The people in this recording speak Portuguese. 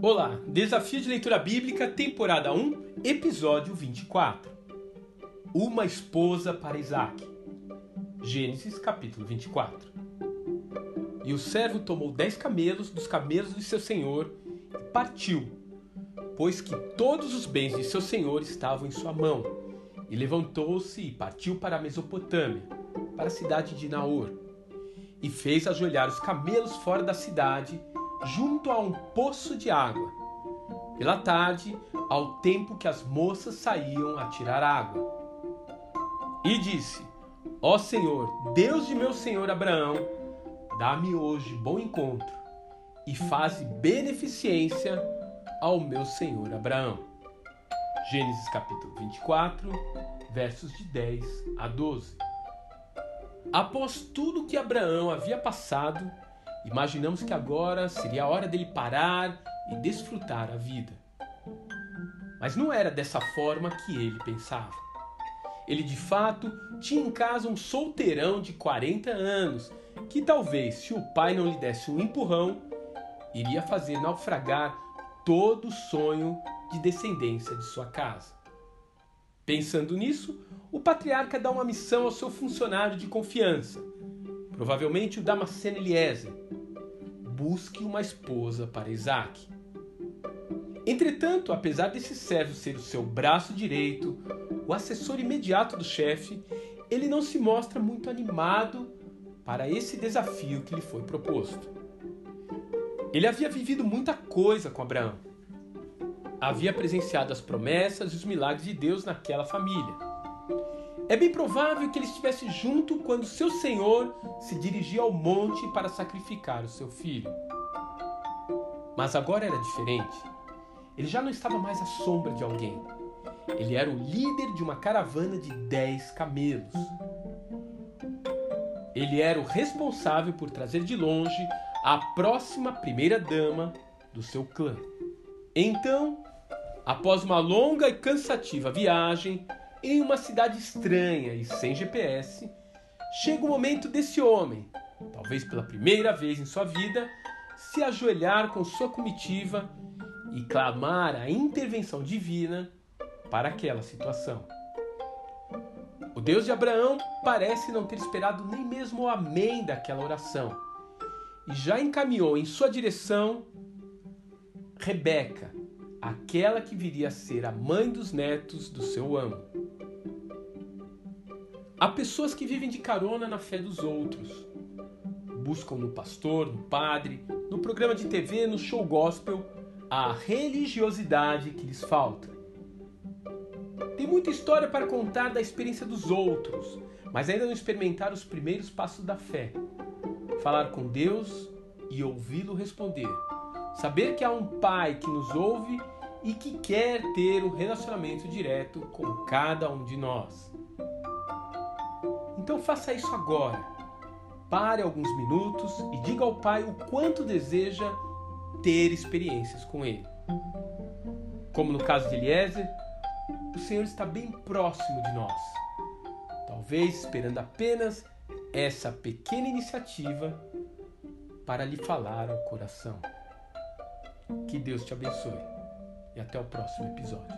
Olá, Desafio de Leitura Bíblica, temporada 1, episódio 24. Uma esposa para Isaac. Gênesis capítulo 24. E o servo tomou dez camelos dos camelos de seu senhor e partiu, pois que todos os bens de seu senhor estavam em sua mão. E levantou-se e partiu para a Mesopotâmia, para a cidade de Naor. E fez ajoelhar os camelos fora da cidade junto a um poço de água. Pela tarde, ao tempo que as moças saíam a tirar água. E disse: Ó Senhor, Deus de meu senhor Abraão, dá-me hoje bom encontro e faze beneficência ao meu senhor Abraão. Gênesis capítulo 24, versos de 10 a 12. Após tudo que Abraão havia passado, Imaginamos que agora seria a hora dele parar e desfrutar a vida. Mas não era dessa forma que ele pensava. Ele de fato tinha em casa um solteirão de 40 anos que talvez, se o pai não lhe desse um empurrão, iria fazer naufragar todo o sonho de descendência de sua casa. Pensando nisso, o patriarca dá uma missão ao seu funcionário de confiança, provavelmente o Damasceno Eliezer, busque uma esposa para Isaac. Entretanto, apesar desse servo ser o seu braço direito, o assessor imediato do chefe, ele não se mostra muito animado para esse desafio que lhe foi proposto. Ele havia vivido muita coisa com Abraão. Havia presenciado as promessas e os milagres de Deus naquela família. É bem provável que ele estivesse junto quando seu senhor se dirigia ao monte para sacrificar o seu filho. Mas agora era diferente. Ele já não estava mais à sombra de alguém. Ele era o líder de uma caravana de dez camelos. Ele era o responsável por trazer de longe a próxima primeira dama do seu clã. Então, após uma longa e cansativa viagem, em uma cidade estranha e sem GPS, chega o momento desse homem, talvez pela primeira vez em sua vida, se ajoelhar com sua comitiva e clamar a intervenção divina para aquela situação. O Deus de Abraão parece não ter esperado nem mesmo o amém daquela oração e já encaminhou em sua direção Rebeca, aquela que viria a ser a mãe dos netos do seu amo. Há pessoas que vivem de carona na fé dos outros. Buscam no pastor, no padre, no programa de TV, no show gospel, a religiosidade que lhes falta. Tem muita história para contar da experiência dos outros, mas ainda não experimentaram os primeiros passos da fé. Falar com Deus e ouvi-lo responder. Saber que há um Pai que nos ouve e que quer ter um relacionamento direto com cada um de nós. Então faça isso agora. Pare alguns minutos e diga ao Pai o quanto deseja ter experiências com Ele. Como no caso de Eliezer, o Senhor está bem próximo de nós, talvez esperando apenas essa pequena iniciativa para lhe falar ao coração. Que Deus te abençoe e até o próximo episódio.